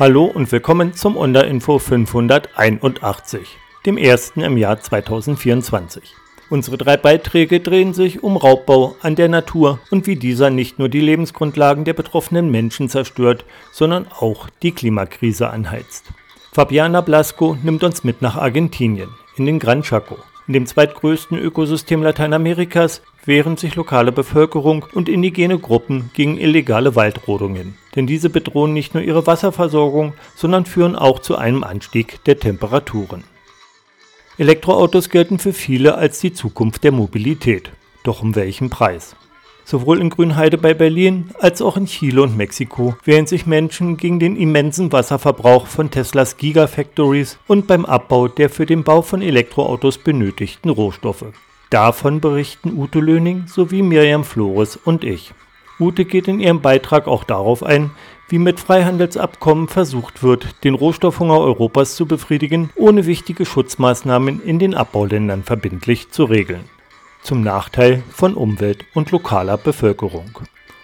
Hallo und willkommen zum Onderinfo 581, dem ersten im Jahr 2024. Unsere drei Beiträge drehen sich um Raubbau an der Natur und wie dieser nicht nur die Lebensgrundlagen der betroffenen Menschen zerstört, sondern auch die Klimakrise anheizt. Fabiana Blasco nimmt uns mit nach Argentinien, in den Gran Chaco. In dem zweitgrößten Ökosystem Lateinamerikas wehren sich lokale Bevölkerung und indigene Gruppen gegen illegale Waldrodungen. Denn diese bedrohen nicht nur ihre Wasserversorgung, sondern führen auch zu einem Anstieg der Temperaturen. Elektroautos gelten für viele als die Zukunft der Mobilität. Doch um welchen Preis? Sowohl in Grünheide bei Berlin als auch in Chile und Mexiko wehren sich Menschen gegen den immensen Wasserverbrauch von Teslas Gigafactories und beim Abbau der für den Bau von Elektroautos benötigten Rohstoffe. Davon berichten Ute Löning sowie Miriam Flores und ich. Ute geht in ihrem Beitrag auch darauf ein, wie mit Freihandelsabkommen versucht wird, den Rohstoffhunger Europas zu befriedigen, ohne wichtige Schutzmaßnahmen in den Abbauländern verbindlich zu regeln zum Nachteil von Umwelt und lokaler Bevölkerung.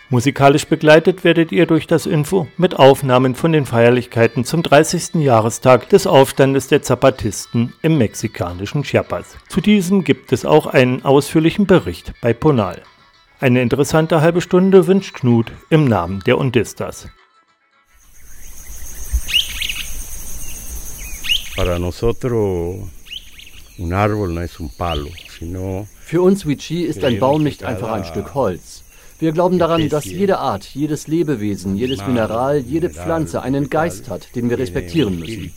Musikalisch begleitet werdet ihr durch das Info mit Aufnahmen von den Feierlichkeiten zum 30. Jahrestag des Aufstandes der Zapatisten im mexikanischen Chiapas. Zu diesem gibt es auch einen ausführlichen Bericht bei Ponal. Eine interessante halbe Stunde wünscht Knut im Namen der Undistas. Para nosotros un árbol no es un palo, sino für uns Wichi ist ein Baum nicht einfach ein Stück Holz. Wir glauben daran, dass jede Art, jedes Lebewesen, jedes Mineral, jede Pflanze einen Geist hat, den wir respektieren müssen.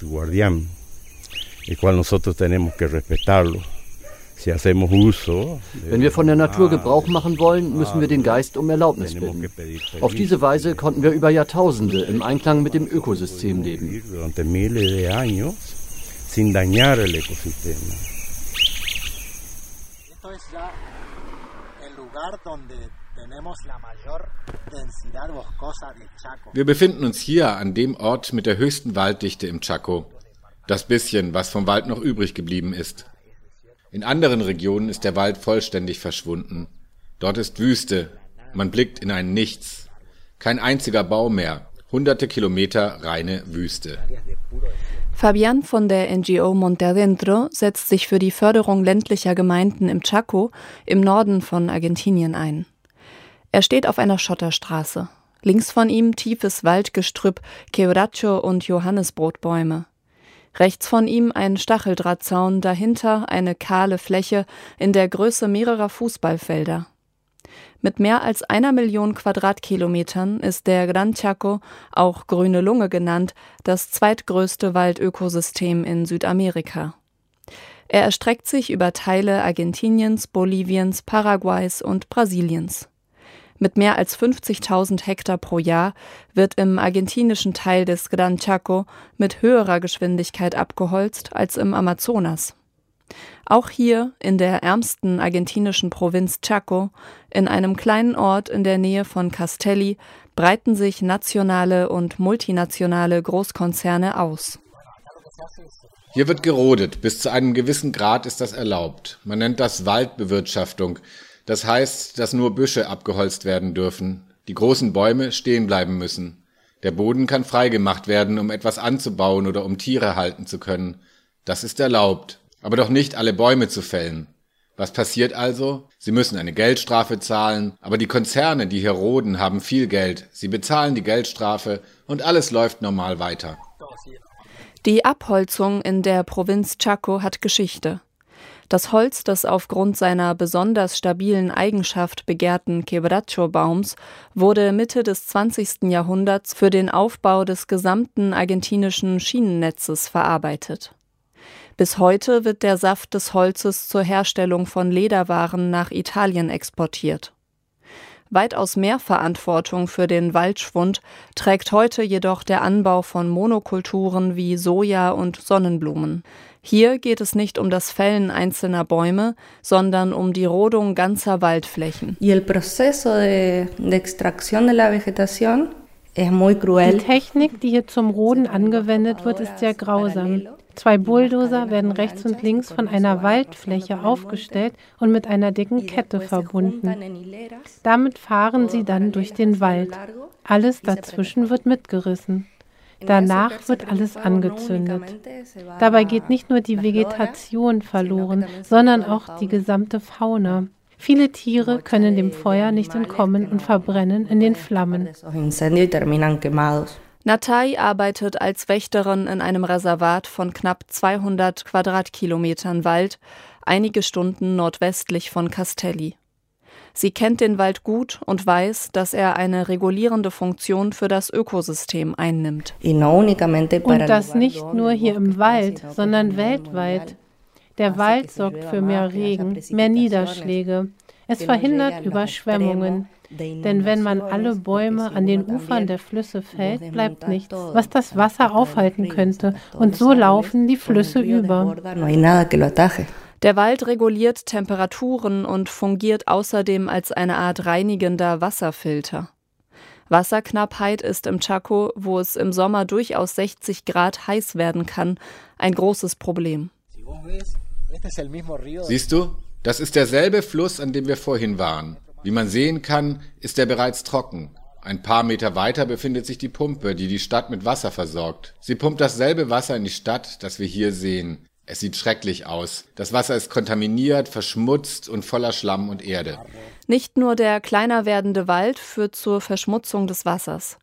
Wenn wir von der Natur Gebrauch machen wollen, müssen wir den Geist um Erlaubnis bitten. Auf diese Weise konnten wir über Jahrtausende im Einklang mit dem Ökosystem leben. Es ya el lugar donde tenemos la mayor densidad boscosa de Chaco. Wir befinden uns hier an dem Ort mit der höchsten Walddichte im Chaco. Das bisschen, was vom Wald noch übrig geblieben ist. In anderen Regionen ist der Wald vollständig verschwunden. Dort ist Wüste. Man blickt in ein Nichts. Kein einziger Baum mehr. Hunderte Kilometer reine Wüste. Fabian von der NGO Monte Adentro setzt sich für die Förderung ländlicher Gemeinden im Chaco im Norden von Argentinien ein. Er steht auf einer Schotterstraße. Links von ihm tiefes Waldgestrüpp, Quebracho und Johannesbrotbäume. Rechts von ihm ein Stacheldrahtzaun, dahinter eine kahle Fläche in der Größe mehrerer Fußballfelder. Mit mehr als einer Million Quadratkilometern ist der Gran Chaco, auch Grüne Lunge genannt, das zweitgrößte Waldökosystem in Südamerika. Er erstreckt sich über Teile Argentiniens, Boliviens, Paraguays und Brasiliens. Mit mehr als 50.000 Hektar pro Jahr wird im argentinischen Teil des Gran Chaco mit höherer Geschwindigkeit abgeholzt als im Amazonas. Auch hier in der ärmsten argentinischen Provinz Chaco, in einem kleinen Ort in der Nähe von Castelli, breiten sich nationale und multinationale Großkonzerne aus. Hier wird gerodet. Bis zu einem gewissen Grad ist das erlaubt. Man nennt das Waldbewirtschaftung. Das heißt, dass nur Büsche abgeholzt werden dürfen. Die großen Bäume stehen bleiben müssen. Der Boden kann freigemacht werden, um etwas anzubauen oder um Tiere halten zu können. Das ist erlaubt aber doch nicht alle Bäume zu fällen. Was passiert also? Sie müssen eine Geldstrafe zahlen, aber die Konzerne, die hier roden, haben viel Geld. Sie bezahlen die Geldstrafe und alles läuft normal weiter. Die Abholzung in der Provinz Chaco hat Geschichte. Das Holz des aufgrund seiner besonders stabilen Eigenschaft begehrten Quebracho-Baums wurde Mitte des 20. Jahrhunderts für den Aufbau des gesamten argentinischen Schienennetzes verarbeitet. Bis heute wird der Saft des Holzes zur Herstellung von Lederwaren nach Italien exportiert. Weitaus mehr Verantwortung für den Waldschwund trägt heute jedoch der Anbau von Monokulturen wie Soja und Sonnenblumen. Hier geht es nicht um das Fällen einzelner Bäume, sondern um die Rodung ganzer Waldflächen. Y el proceso de, de extracción de la vegetación die Technik, die hier zum Roden angewendet wird, ist sehr grausam. Zwei Bulldozer werden rechts und links von einer Waldfläche aufgestellt und mit einer dicken Kette verbunden. Damit fahren sie dann durch den Wald. Alles dazwischen wird mitgerissen. Danach wird alles angezündet. Dabei geht nicht nur die Vegetation verloren, sondern auch die gesamte Fauna. Viele Tiere können dem Feuer nicht entkommen und verbrennen in den Flammen. Natai arbeitet als Wächterin in einem Reservat von knapp 200 Quadratkilometern Wald, einige Stunden nordwestlich von Castelli. Sie kennt den Wald gut und weiß, dass er eine regulierende Funktion für das Ökosystem einnimmt. Und das nicht nur hier im Wald, sondern weltweit. Der Wald sorgt für mehr Regen, mehr Niederschläge. Es verhindert Überschwemmungen. Denn wenn man alle Bäume an den Ufern der Flüsse fällt, bleibt nichts, was das Wasser aufhalten könnte. Und so laufen die Flüsse über. Der Wald reguliert Temperaturen und fungiert außerdem als eine Art reinigender Wasserfilter. Wasserknappheit ist im Chaco, wo es im Sommer durchaus 60 Grad heiß werden kann, ein großes Problem. Siehst du, das ist derselbe Fluss, an dem wir vorhin waren. Wie man sehen kann, ist er bereits trocken. Ein paar Meter weiter befindet sich die Pumpe, die die Stadt mit Wasser versorgt. Sie pumpt dasselbe Wasser in die Stadt, das wir hier sehen. Es sieht schrecklich aus. Das Wasser ist kontaminiert, verschmutzt und voller Schlamm und Erde. Nicht nur der kleiner werdende Wald führt zur Verschmutzung des Wassers.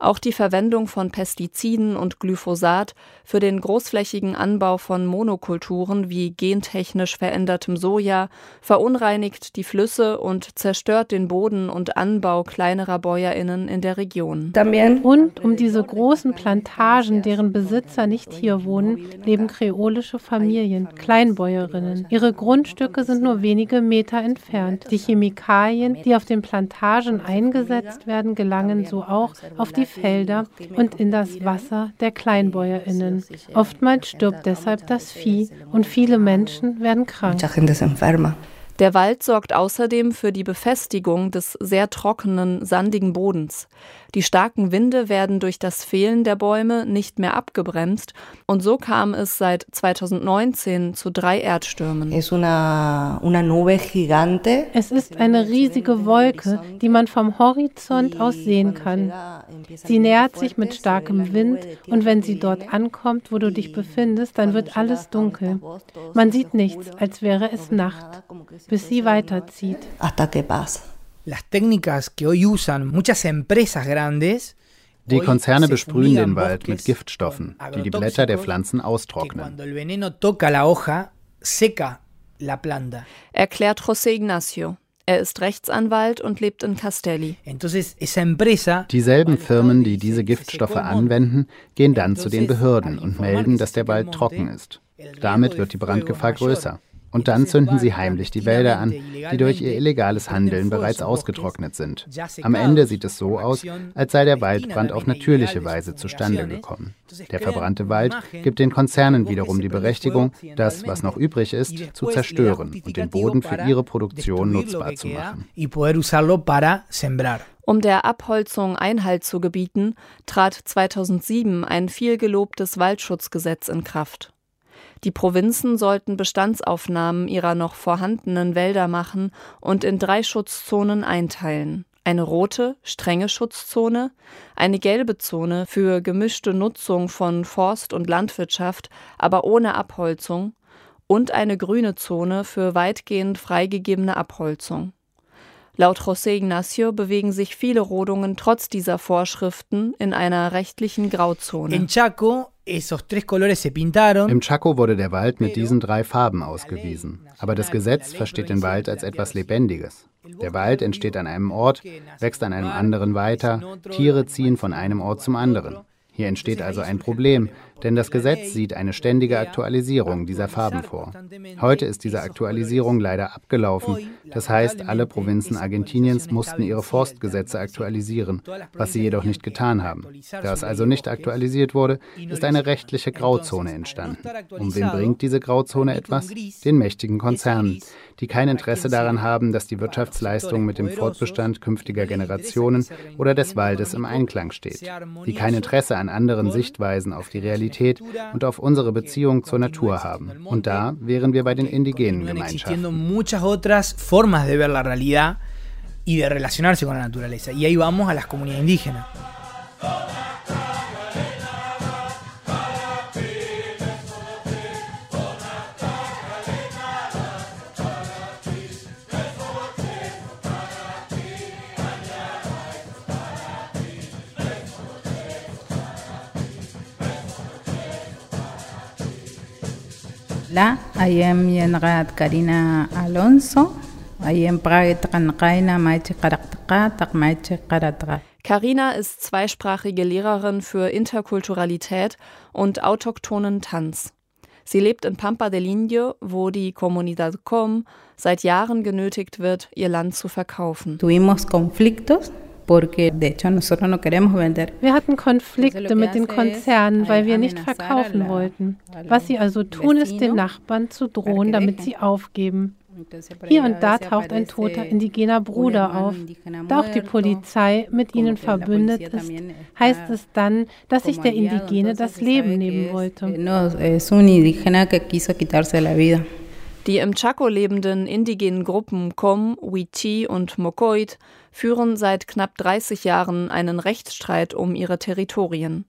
Auch die Verwendung von Pestiziden und Glyphosat für den großflächigen Anbau von Monokulturen wie gentechnisch verändertem Soja verunreinigt die Flüsse und zerstört den Boden und Anbau kleinerer Bäuerinnen in der Region. Und um diese großen Plantagen, deren Besitzer nicht hier wohnen, leben kreolische Familien, Kleinbäuerinnen. Ihre Grundstücke sind nur wenige Meter entfernt. Die Chemikalien, die auf den Plantagen eingesetzt werden, gelangen so auch auf die Felder und in das Wasser der Kleinbäuerinnen. Oftmals stirbt deshalb das Vieh und viele Menschen werden krank. Der Wald sorgt außerdem für die Befestigung des sehr trockenen, sandigen Bodens. Die starken Winde werden durch das Fehlen der Bäume nicht mehr abgebremst und so kam es seit 2019 zu drei Erdstürmen. Es ist eine riesige Wolke, die man vom Horizont aus sehen kann. Sie nähert sich mit starkem Wind und wenn sie dort ankommt, wo du dich befindest, dann wird alles dunkel. Man sieht nichts, als wäre es Nacht, bis sie weiterzieht. Las técnicas que hoy usan muchas empresas grandes die Konzerne besprühen den Wald mit Giftstoffen, die die Blätter der Pflanzen austrocknen. Erklärt José Ignacio. Er ist Rechtsanwalt und lebt in Castelli. Dieselben Firmen, die diese Giftstoffe anwenden, gehen dann zu den Behörden und melden, dass der Wald trocken ist. Damit wird die Brandgefahr größer. Und dann zünden sie heimlich die Wälder an, die durch ihr illegales Handeln bereits ausgetrocknet sind. Am Ende sieht es so aus, als sei der Waldbrand auf natürliche Weise zustande gekommen. Der verbrannte Wald gibt den Konzernen wiederum die Berechtigung, das, was noch übrig ist, zu zerstören und den Boden für ihre Produktion nutzbar zu machen. Um der Abholzung Einhalt zu gebieten, trat 2007 ein vielgelobtes Waldschutzgesetz in Kraft. Die Provinzen sollten Bestandsaufnahmen ihrer noch vorhandenen Wälder machen und in drei Schutzzonen einteilen. Eine rote, strenge Schutzzone, eine gelbe Zone für gemischte Nutzung von Forst und Landwirtschaft, aber ohne Abholzung, und eine grüne Zone für weitgehend freigegebene Abholzung. Laut José Ignacio bewegen sich viele Rodungen trotz dieser Vorschriften in einer rechtlichen Grauzone. In Chaco im Chaco wurde der Wald mit diesen drei Farben ausgewiesen. Aber das Gesetz versteht den Wald als etwas Lebendiges. Der Wald entsteht an einem Ort, wächst an einem anderen weiter, Tiere ziehen von einem Ort zum anderen. Hier entsteht also ein Problem, denn das Gesetz sieht eine ständige Aktualisierung dieser Farben vor. Heute ist diese Aktualisierung leider abgelaufen. Das heißt, alle Provinzen Argentiniens mussten ihre Forstgesetze aktualisieren, was sie jedoch nicht getan haben. Da es also nicht aktualisiert wurde, ist eine rechtliche Grauzone entstanden. Um wen bringt diese Grauzone etwas? Den mächtigen Konzernen, die kein Interesse daran haben, dass die Wirtschaftsleistung mit dem Fortbestand künftiger Generationen oder des Waldes im Einklang steht, die kein Interesse an anderen Sichtweisen auf die Realität und auf unsere Beziehung zur Natur haben. Und da wären wir bei den indigenen Gemeinschaften. y de relacionarse con la naturaleza. Y ahí vamos a las comunidades indígenas. La, ayem yenrat Karina Alonso, Takmaiche Karatra. Carina ist zweisprachige Lehrerin für Interkulturalität und autochthonen Tanz. Sie lebt in Pampa del Indio, wo die Comunidad Com seit Jahren genötigt wird, ihr Land zu verkaufen. Tuvimos conflictos wir hatten Konflikte mit den Konzernen, weil wir nicht verkaufen wollten. Was sie also tun, ist den Nachbarn zu drohen, damit sie aufgeben. Hier und da taucht ein toter indigener Bruder auf. Da auch die Polizei mit ihnen verbündet ist, heißt es dann, dass sich der Indigene das Leben nehmen wollte. Die im Chaco lebenden indigenen Gruppen Kom, Wichi und Mokoit führen seit knapp 30 Jahren einen Rechtsstreit um ihre Territorien.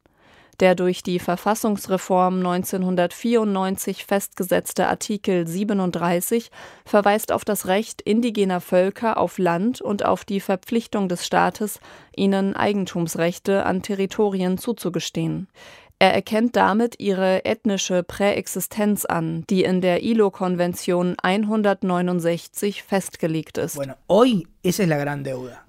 Der durch die Verfassungsreform 1994 festgesetzte Artikel 37 verweist auf das Recht indigener Völker auf Land und auf die Verpflichtung des Staates, ihnen Eigentumsrechte an Territorien zuzugestehen. Er erkennt damit ihre ethnische Präexistenz an, die in der ILO-Konvention 169 festgelegt ist.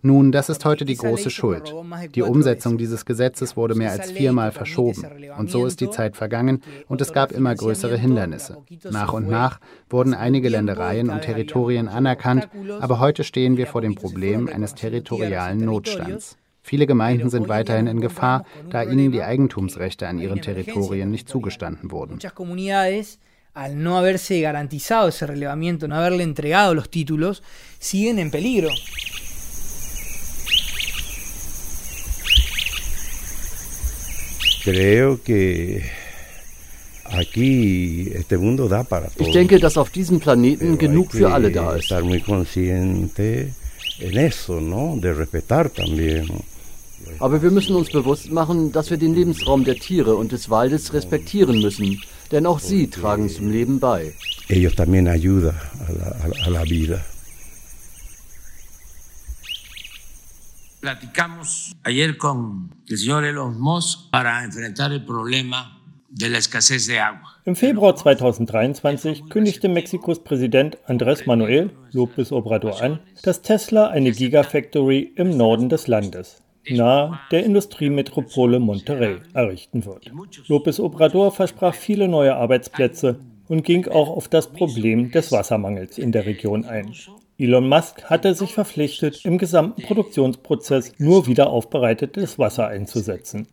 Nun, das ist heute die große Schuld. Die Umsetzung dieses Gesetzes wurde mehr als viermal verschoben. Und so ist die Zeit vergangen und es gab immer größere Hindernisse. Nach und nach wurden einige Ländereien und Territorien anerkannt, aber heute stehen wir vor dem Problem eines territorialen Notstands. Viele Gemeinden sind weiterhin in Gefahr, da ihnen die Eigentumsrechte an ihren Territorien nicht zugestanden wurden. al no haberse garantizado ese relevamiento, no haberle entregado los títulos, siguen en peligro. Creo que aquí este mundo da para todo. Ich denke, dass auf diesem Planeten genug für alle da ist. Aber wir müssen uns bewusst machen, dass wir den Lebensraum der Tiere und des Waldes respektieren müssen, denn auch sie tragen zum Leben bei. Ellos también ayudan a la, vida. Platicamos ayer con el señor Elon Musk para enfrentar el problema Im Februar 2023 kündigte Mexikos Präsident Andrés Manuel López Obrador an, dass Tesla eine Gigafactory im Norden des Landes, nahe der Industriemetropole Monterrey, errichten wird. López Obrador versprach viele neue Arbeitsplätze und ging auch auf das Problem des Wassermangels in der Region ein. Elon Musk hatte sich verpflichtet, im gesamten Produktionsprozess nur wiederaufbereitetes Wasser einzusetzen.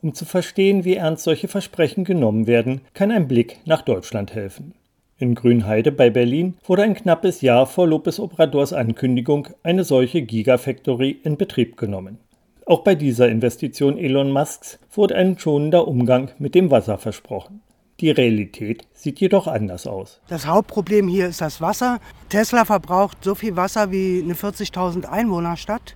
Um zu verstehen, wie ernst solche Versprechen genommen werden, kann ein Blick nach Deutschland helfen. In Grünheide bei Berlin wurde ein knappes Jahr vor Lopez Obradors Ankündigung eine solche Gigafactory in Betrieb genommen. Auch bei dieser Investition Elon Musks wurde ein schonender Umgang mit dem Wasser versprochen. Die Realität sieht jedoch anders aus. Das Hauptproblem hier ist das Wasser. Tesla verbraucht so viel Wasser wie eine 40.000 Einwohnerstadt.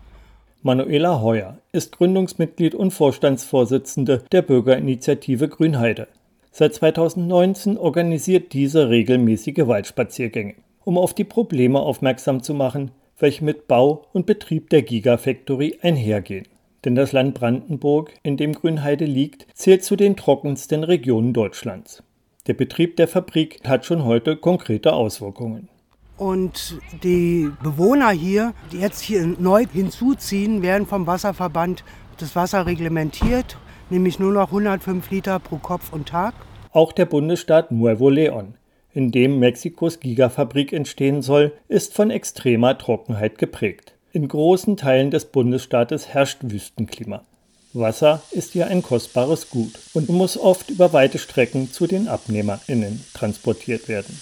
Manuela Heuer ist Gründungsmitglied und Vorstandsvorsitzende der Bürgerinitiative Grünheide. Seit 2019 organisiert diese regelmäßige Waldspaziergänge, um auf die Probleme aufmerksam zu machen, welche mit Bau und Betrieb der Gigafactory einhergehen. Denn das Land Brandenburg, in dem Grünheide liegt, zählt zu den trockensten Regionen Deutschlands. Der Betrieb der Fabrik hat schon heute konkrete Auswirkungen. Und die Bewohner hier, die jetzt hier neu hinzuziehen, werden vom Wasserverband das Wasser reglementiert, nämlich nur noch 105 Liter pro Kopf und Tag. Auch der Bundesstaat Nuevo León, in dem Mexikos Gigafabrik entstehen soll, ist von extremer Trockenheit geprägt. In großen Teilen des Bundesstaates herrscht Wüstenklima. Wasser ist hier ein kostbares Gut und muss oft über weite Strecken zu den AbnehmerInnen transportiert werden.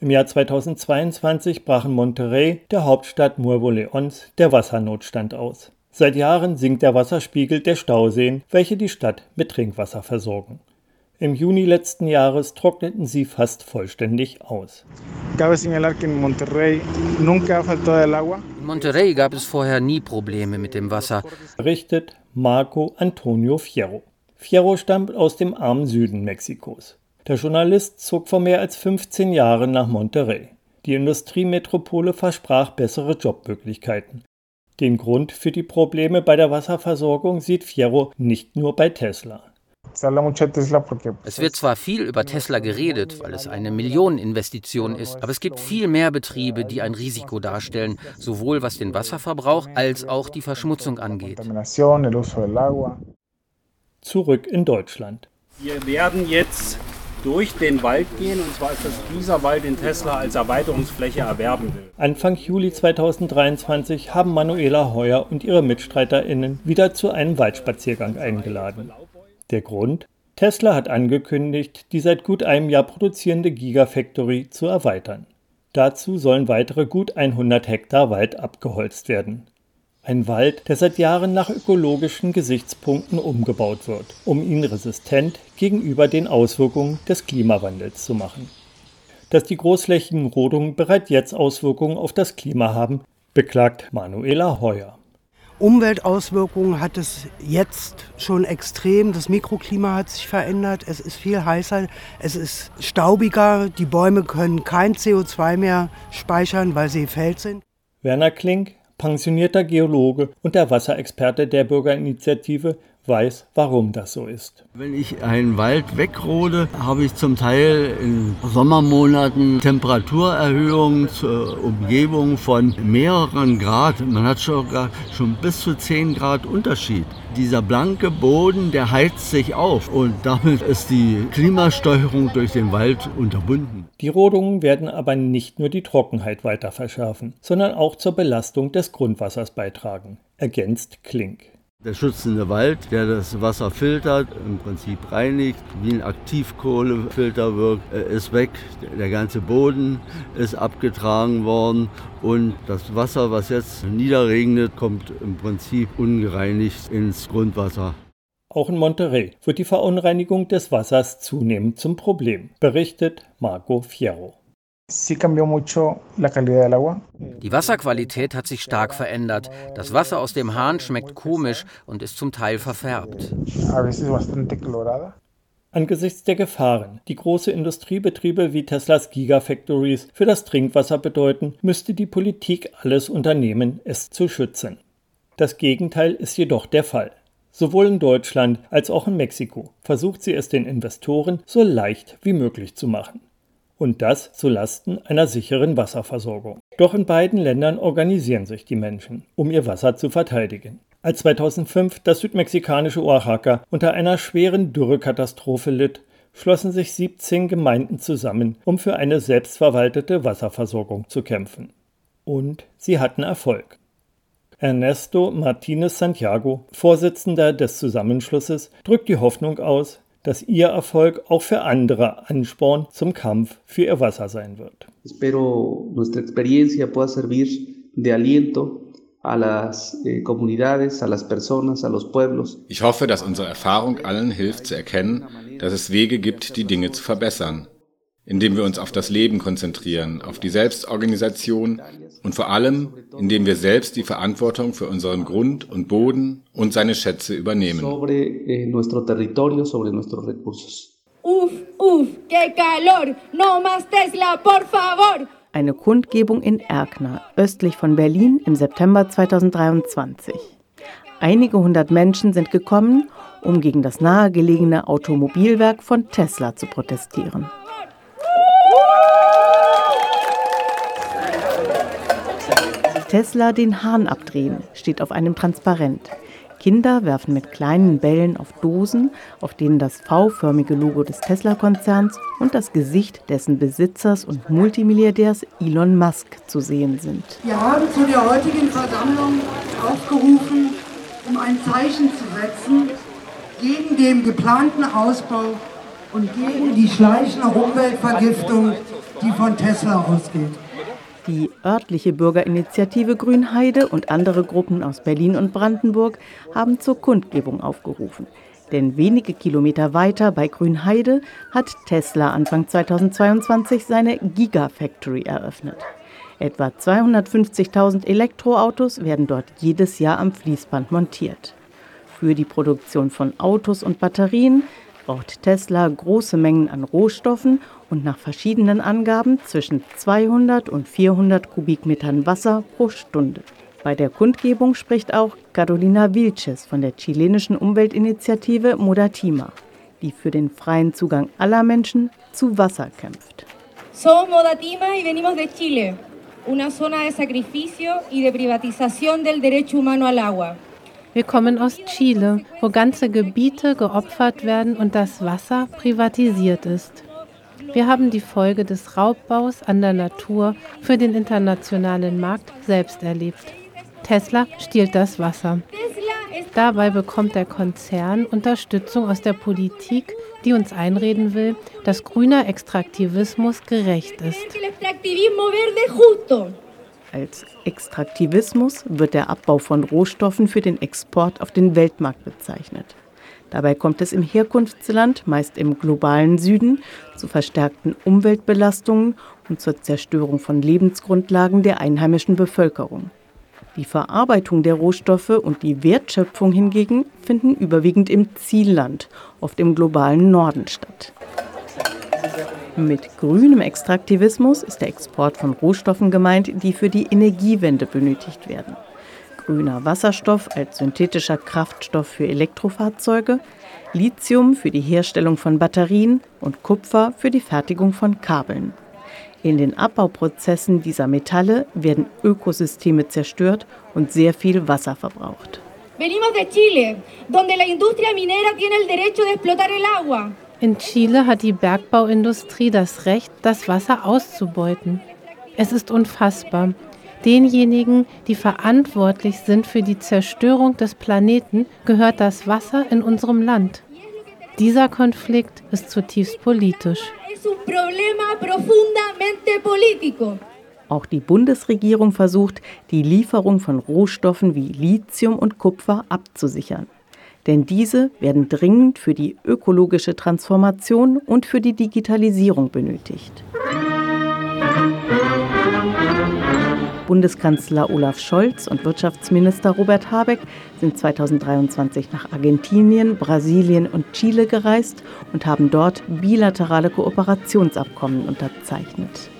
Im Jahr 2022 brach in Monterrey, der Hauptstadt Nuevo Leons, der Wassernotstand aus. Seit Jahren sinkt der Wasserspiegel der Stauseen, welche die Stadt mit Trinkwasser versorgen. Im Juni letzten Jahres trockneten sie fast vollständig aus. In Monterrey gab es vorher nie Probleme mit dem Wasser, berichtet Marco Antonio Fierro. Fierro stammt aus dem armen Süden Mexikos. Der Journalist zog vor mehr als 15 Jahren nach Monterrey. Die Industriemetropole versprach bessere Jobmöglichkeiten. Den Grund für die Probleme bei der Wasserversorgung sieht Fierro nicht nur bei Tesla. Es wird zwar viel über Tesla geredet, weil es eine Millioneninvestition ist, aber es gibt viel mehr Betriebe, die ein Risiko darstellen, sowohl was den Wasserverbrauch als auch die Verschmutzung angeht. Zurück in Deutschland. Wir werden jetzt durch den Wald gehen, und zwar ist das dieser Wald, den Tesla als Erweiterungsfläche erwerben will. Anfang Juli 2023 haben Manuela Heuer und ihre MitstreiterInnen wieder zu einem Waldspaziergang eingeladen. Der Grund? Tesla hat angekündigt, die seit gut einem Jahr produzierende Gigafactory zu erweitern. Dazu sollen weitere gut 100 Hektar Wald abgeholzt werden. Ein Wald, der seit Jahren nach ökologischen Gesichtspunkten umgebaut wird, um ihn resistent gegenüber den Auswirkungen des Klimawandels zu machen. Dass die großflächigen Rodungen bereits jetzt Auswirkungen auf das Klima haben, beklagt Manuela Heuer. Umweltauswirkungen hat es jetzt schon extrem. Das Mikroklima hat sich verändert. Es ist viel heißer. Es ist staubiger. Die Bäume können kein CO2 mehr speichern, weil sie fällt sind. Werner Klink, pensionierter Geologe und der Wasserexperte der Bürgerinitiative, weiß, warum das so ist. Wenn ich einen Wald wegrode, habe ich zum Teil in Sommermonaten Temperaturerhöhungen zur Umgebung von mehreren Grad. Man hat sogar schon bis zu 10 Grad Unterschied. Dieser blanke Boden, der heizt sich auf und damit ist die Klimasteuerung durch den Wald unterbunden. Die Rodungen werden aber nicht nur die Trockenheit weiter verschärfen, sondern auch zur Belastung des Grundwassers beitragen, ergänzt Klink. Der schützende Wald, der das Wasser filtert, im Prinzip reinigt, wie ein Aktivkohlefilter wirkt, äh, ist weg. Der ganze Boden ist abgetragen worden und das Wasser, was jetzt niederregnet, kommt im Prinzip ungereinigt ins Grundwasser. Auch in Monterrey wird die Verunreinigung des Wassers zunehmend zum Problem, berichtet Marco Fierro. Die Wasserqualität hat sich stark verändert. Das Wasser aus dem Hahn schmeckt komisch und ist zum Teil verfärbt. Angesichts der Gefahren, die große Industriebetriebe wie Teslas Gigafactories für das Trinkwasser bedeuten, müsste die Politik alles unternehmen, es zu schützen. Das Gegenteil ist jedoch der Fall. Sowohl in Deutschland als auch in Mexiko versucht sie es den Investoren so leicht wie möglich zu machen und das zu Lasten einer sicheren Wasserversorgung. Doch in beiden Ländern organisieren sich die Menschen, um ihr Wasser zu verteidigen. Als 2005 das südmexikanische Oaxaca unter einer schweren Dürrekatastrophe litt, schlossen sich 17 Gemeinden zusammen, um für eine selbstverwaltete Wasserversorgung zu kämpfen. Und sie hatten Erfolg. Ernesto Martinez Santiago, Vorsitzender des Zusammenschlusses, drückt die Hoffnung aus, dass ihr Erfolg auch für andere Ansporn zum Kampf für ihr Wasser sein wird. Espero nuestra experiencia pueda servir de aliento eh, ich hoffe, dass unsere Erfahrung allen hilft zu erkennen, dass es Wege gibt, die Dinge zu verbessern indem wir uns auf das Leben konzentrieren, auf die Selbstorganisation und vor allem, indem wir selbst die Verantwortung für unseren Grund und Boden und seine Schätze übernehmen. Eh, uf, uf, qué calor, no más Tesla, por favor. Eine Kundgebung in Erkner, östlich von Berlin im September 2023. Einige hundert Menschen sind gekommen, um gegen das nahegelegene Automobilwerk von Tesla zu protestieren. Tesla den Hahn abdrehen steht auf einem Transparent. Kinder werfen mit kleinen Bällen auf Dosen, auf denen das V-förmige Logo des Tesla-Konzerns und das Gesicht dessen Besitzers und Multimilliardärs Elon Musk zu sehen sind. Wir haben zu der heutigen Versammlung aufgerufen, um ein Zeichen zu setzen gegen den geplanten Ausbau und gegen die schleichende Umweltvergiftung, die von Tesla ausgeht. Die örtliche Bürgerinitiative Grünheide und andere Gruppen aus Berlin und Brandenburg haben zur Kundgebung aufgerufen. Denn wenige Kilometer weiter bei Grünheide hat Tesla Anfang 2022 seine Gigafactory eröffnet. Etwa 250.000 Elektroautos werden dort jedes Jahr am Fließband montiert. Für die Produktion von Autos und Batterien braucht Tesla große Mengen an Rohstoffen und nach verschiedenen Angaben zwischen 200 und 400 Kubikmetern Wasser pro Stunde. Bei der Kundgebung spricht auch Carolina Vilches von der chilenischen Umweltinitiative Modatima. die für den freien Zugang aller Menschen zu Wasser kämpft. Somos Modatima y venimos de Chile, una zona de sacrificio y de privatización del derecho humano al agua. Wir kommen aus Chile, wo ganze Gebiete geopfert werden und das Wasser privatisiert ist. Wir haben die Folge des Raubbaus an der Natur für den internationalen Markt selbst erlebt. Tesla stiehlt das Wasser. Dabei bekommt der Konzern Unterstützung aus der Politik, die uns einreden will, dass grüner Extraktivismus gerecht ist. Als Extraktivismus wird der Abbau von Rohstoffen für den Export auf den Weltmarkt bezeichnet. Dabei kommt es im Herkunftsland, meist im globalen Süden, zu verstärkten Umweltbelastungen und zur Zerstörung von Lebensgrundlagen der einheimischen Bevölkerung. Die Verarbeitung der Rohstoffe und die Wertschöpfung hingegen finden überwiegend im Zielland, oft im globalen Norden statt. Mit grünem Extraktivismus ist der Export von Rohstoffen gemeint, die für die Energiewende benötigt werden. Grüner Wasserstoff als synthetischer Kraftstoff für Elektrofahrzeuge, Lithium für die Herstellung von Batterien und Kupfer für die Fertigung von Kabeln. In den Abbauprozessen dieser Metalle werden Ökosysteme zerstört und sehr viel Wasser verbraucht. In Chile hat die Bergbauindustrie das Recht, das Wasser auszubeuten. Es ist unfassbar. Denjenigen, die verantwortlich sind für die Zerstörung des Planeten, gehört das Wasser in unserem Land. Dieser Konflikt ist zutiefst politisch. Auch die Bundesregierung versucht, die Lieferung von Rohstoffen wie Lithium und Kupfer abzusichern. Denn diese werden dringend für die ökologische Transformation und für die Digitalisierung benötigt. Bundeskanzler Olaf Scholz und Wirtschaftsminister Robert Habeck sind 2023 nach Argentinien, Brasilien und Chile gereist und haben dort bilaterale Kooperationsabkommen unterzeichnet.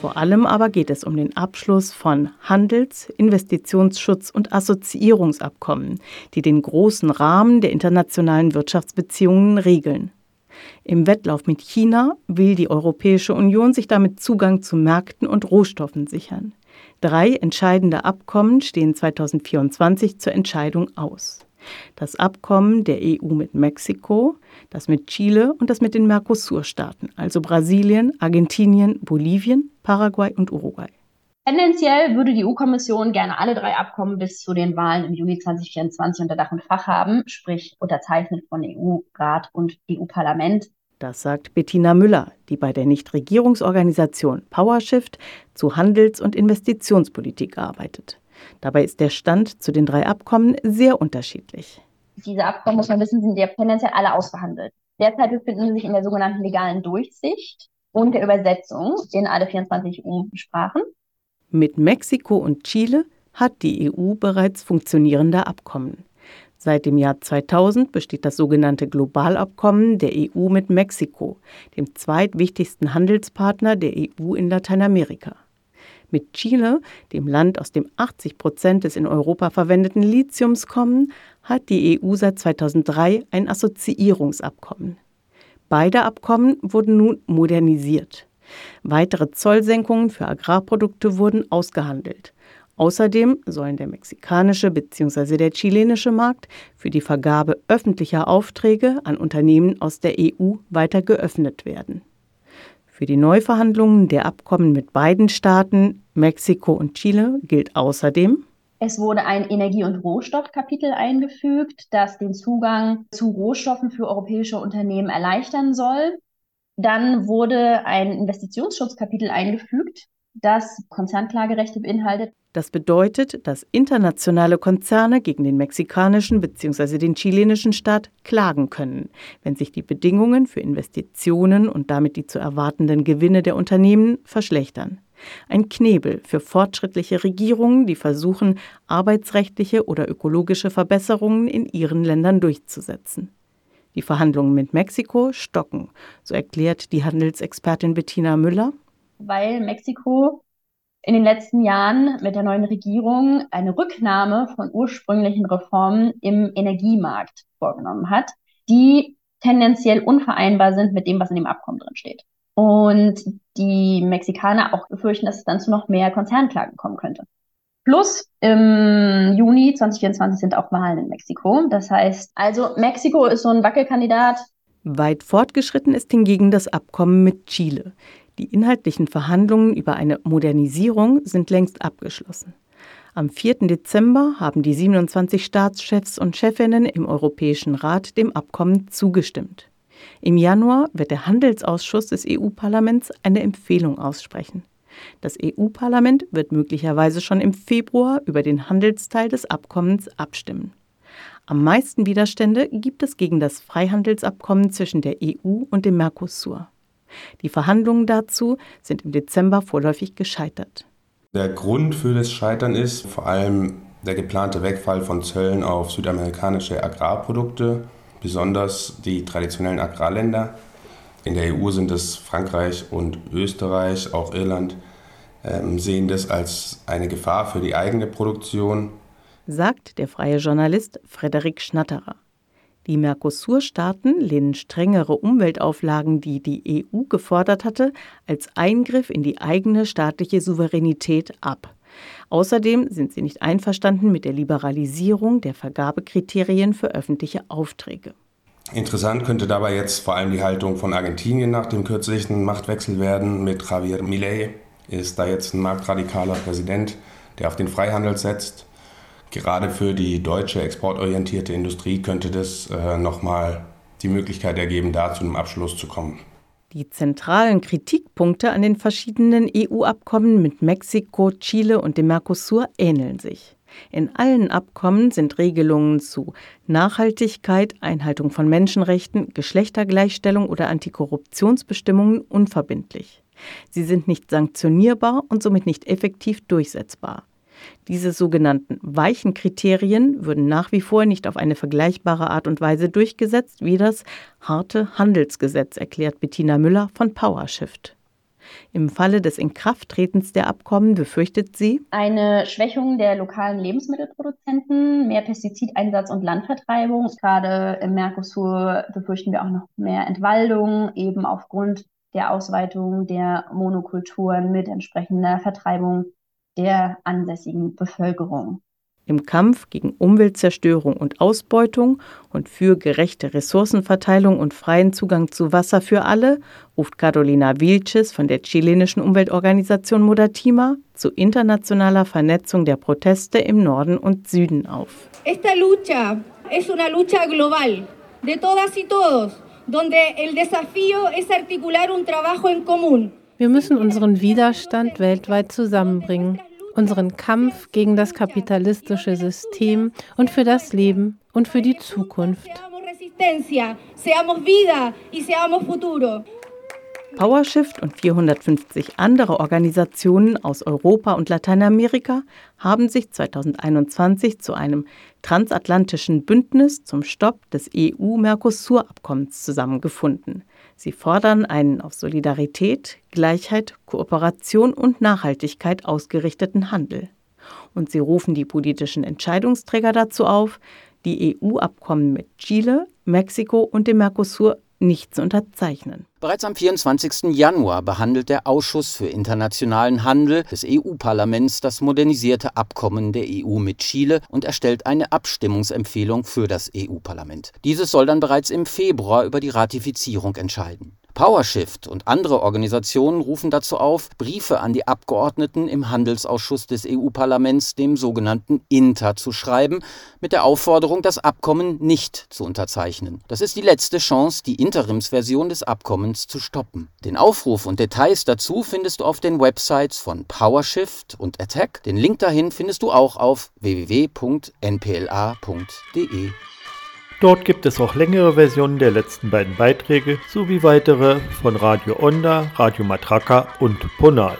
Vor allem aber geht es um den Abschluss von Handels-, Investitionsschutz- und Assoziierungsabkommen, die den großen Rahmen der internationalen Wirtschaftsbeziehungen regeln. Im Wettlauf mit China will die Europäische Union sich damit Zugang zu Märkten und Rohstoffen sichern. Drei entscheidende Abkommen stehen 2024 zur Entscheidung aus. Das Abkommen der EU mit Mexiko, das mit Chile und das mit den Mercosur-Staaten, also Brasilien, Argentinien, Bolivien, Paraguay und Uruguay. Tendenziell würde die EU-Kommission gerne alle drei Abkommen bis zu den Wahlen im Juni 2024 unter Dach und Fach haben, sprich unterzeichnet von EU-Rat und EU-Parlament. Das sagt Bettina Müller, die bei der Nichtregierungsorganisation PowerShift zu Handels- und Investitionspolitik arbeitet. Dabei ist der Stand zu den drei Abkommen sehr unterschiedlich. Diese Abkommen, muss man wissen, sind ja tendenziell alle ausverhandelt. Derzeit befinden sie sich in der sogenannten legalen Durchsicht und der Übersetzung in alle 24 EU-Sprachen. Mit Mexiko und Chile hat die EU bereits funktionierende Abkommen. Seit dem Jahr 2000 besteht das sogenannte Globalabkommen der EU mit Mexiko, dem zweitwichtigsten Handelspartner der EU in Lateinamerika. Mit Chile, dem Land, aus dem 80 Prozent des in Europa verwendeten Lithiums kommen, hat die EU seit 2003 ein Assoziierungsabkommen. Beide Abkommen wurden nun modernisiert. Weitere Zollsenkungen für Agrarprodukte wurden ausgehandelt. Außerdem sollen der mexikanische bzw. der chilenische Markt für die Vergabe öffentlicher Aufträge an Unternehmen aus der EU weiter geöffnet werden. Für die Neuverhandlungen der Abkommen mit beiden Staaten, Mexiko und Chile, gilt außerdem, es wurde ein Energie- und Rohstoffkapitel eingefügt, das den Zugang zu Rohstoffen für europäische Unternehmen erleichtern soll. Dann wurde ein Investitionsschutzkapitel eingefügt, das Konzernklagerechte beinhaltet. Das bedeutet, dass internationale Konzerne gegen den mexikanischen bzw. den chilenischen Staat klagen können, wenn sich die Bedingungen für Investitionen und damit die zu erwartenden Gewinne der Unternehmen verschlechtern. Ein Knebel für fortschrittliche Regierungen, die versuchen, arbeitsrechtliche oder ökologische Verbesserungen in ihren Ländern durchzusetzen. Die Verhandlungen mit Mexiko stocken, so erklärt die Handelsexpertin Bettina Müller. Weil Mexiko in den letzten Jahren mit der neuen Regierung eine Rücknahme von ursprünglichen Reformen im Energiemarkt vorgenommen hat, die tendenziell unvereinbar sind mit dem, was in dem Abkommen drin steht. Und die Mexikaner auch befürchten, dass es dann zu noch mehr Konzernklagen kommen könnte. Plus im Juni 2024 sind auch Wahlen in Mexiko. Das heißt, also Mexiko ist so ein Wackelkandidat. Weit fortgeschritten ist hingegen das Abkommen mit Chile. Die inhaltlichen Verhandlungen über eine Modernisierung sind längst abgeschlossen. Am 4. Dezember haben die 27 Staatschefs und Chefinnen im Europäischen Rat dem Abkommen zugestimmt. Im Januar wird der Handelsausschuss des EU-Parlaments eine Empfehlung aussprechen. Das EU-Parlament wird möglicherweise schon im Februar über den Handelsteil des Abkommens abstimmen. Am meisten Widerstände gibt es gegen das Freihandelsabkommen zwischen der EU und dem Mercosur. Die Verhandlungen dazu sind im Dezember vorläufig gescheitert. Der Grund für das Scheitern ist vor allem der geplante Wegfall von Zöllen auf südamerikanische Agrarprodukte, besonders die traditionellen Agrarländer. In der EU sind es Frankreich und Österreich, auch Irland, ähm, sehen das als eine Gefahr für die eigene Produktion. Sagt der freie Journalist Frederik Schnatterer. Die Mercosur-Staaten lehnen strengere Umweltauflagen, die die EU gefordert hatte, als Eingriff in die eigene staatliche Souveränität ab. Außerdem sind sie nicht einverstanden mit der Liberalisierung der Vergabekriterien für öffentliche Aufträge. Interessant könnte dabei jetzt vor allem die Haltung von Argentinien nach dem kürzlichen Machtwechsel werden mit Javier Milei, ist da jetzt ein marktradikaler Präsident, der auf den Freihandel setzt. Gerade für die deutsche exportorientierte Industrie könnte das äh, nochmal die Möglichkeit ergeben, da zu einem Abschluss zu kommen. Die zentralen Kritikpunkte an den verschiedenen EU-Abkommen mit Mexiko, Chile und dem Mercosur ähneln sich. In allen Abkommen sind Regelungen zu Nachhaltigkeit, Einhaltung von Menschenrechten, Geschlechtergleichstellung oder Antikorruptionsbestimmungen unverbindlich. Sie sind nicht sanktionierbar und somit nicht effektiv durchsetzbar. Diese sogenannten weichen Kriterien würden nach wie vor nicht auf eine vergleichbare Art und Weise durchgesetzt wie das harte Handelsgesetz, erklärt Bettina Müller von PowerShift. Im Falle des Inkrafttretens der Abkommen befürchtet sie eine Schwächung der lokalen Lebensmittelproduzenten, mehr Pestizideinsatz und Landvertreibung. Gerade im Mercosur befürchten wir auch noch mehr Entwaldung, eben aufgrund der Ausweitung der Monokulturen mit entsprechender Vertreibung der ansässigen Bevölkerung. Im Kampf gegen Umweltzerstörung und Ausbeutung und für gerechte Ressourcenverteilung und freien Zugang zu Wasser für alle ruft Carolina Vilches von der chilenischen Umweltorganisation Modatima zu internationaler Vernetzung der Proteste im Norden und Süden auf. Esta lucha es una lucha global de todas y todos donde el desafío es articular un trabajo en común. Wir müssen unseren Widerstand weltweit zusammenbringen, unseren Kampf gegen das kapitalistische System und für das Leben und für die Zukunft. Seamos vida y seamos futuro. PowerShift und 450 andere Organisationen aus Europa und Lateinamerika haben sich 2021 zu einem transatlantischen Bündnis zum Stopp des EU-Mercosur-Abkommens zusammengefunden. Sie fordern einen auf Solidarität, Gleichheit, Kooperation und Nachhaltigkeit ausgerichteten Handel. Und sie rufen die politischen Entscheidungsträger dazu auf, die EU-Abkommen mit Chile, Mexiko und dem Mercosur nicht zu unterzeichnen. Bereits am 24. Januar behandelt der Ausschuss für internationalen Handel des EU-Parlaments das modernisierte Abkommen der EU mit Chile und erstellt eine Abstimmungsempfehlung für das EU-Parlament. Dieses soll dann bereits im Februar über die Ratifizierung entscheiden. PowerShift und andere Organisationen rufen dazu auf, Briefe an die Abgeordneten im Handelsausschuss des EU-Parlaments, dem sogenannten INTA, zu schreiben, mit der Aufforderung, das Abkommen nicht zu unterzeichnen. Das ist die letzte Chance, die Interimsversion des Abkommens zu stoppen. Den Aufruf und Details dazu findest du auf den Websites von PowerShift und Attack. Den Link dahin findest du auch auf www.npla.de. Dort gibt es auch längere Versionen der letzten beiden Beiträge sowie weitere von Radio Onda, Radio Matraca und Ponal.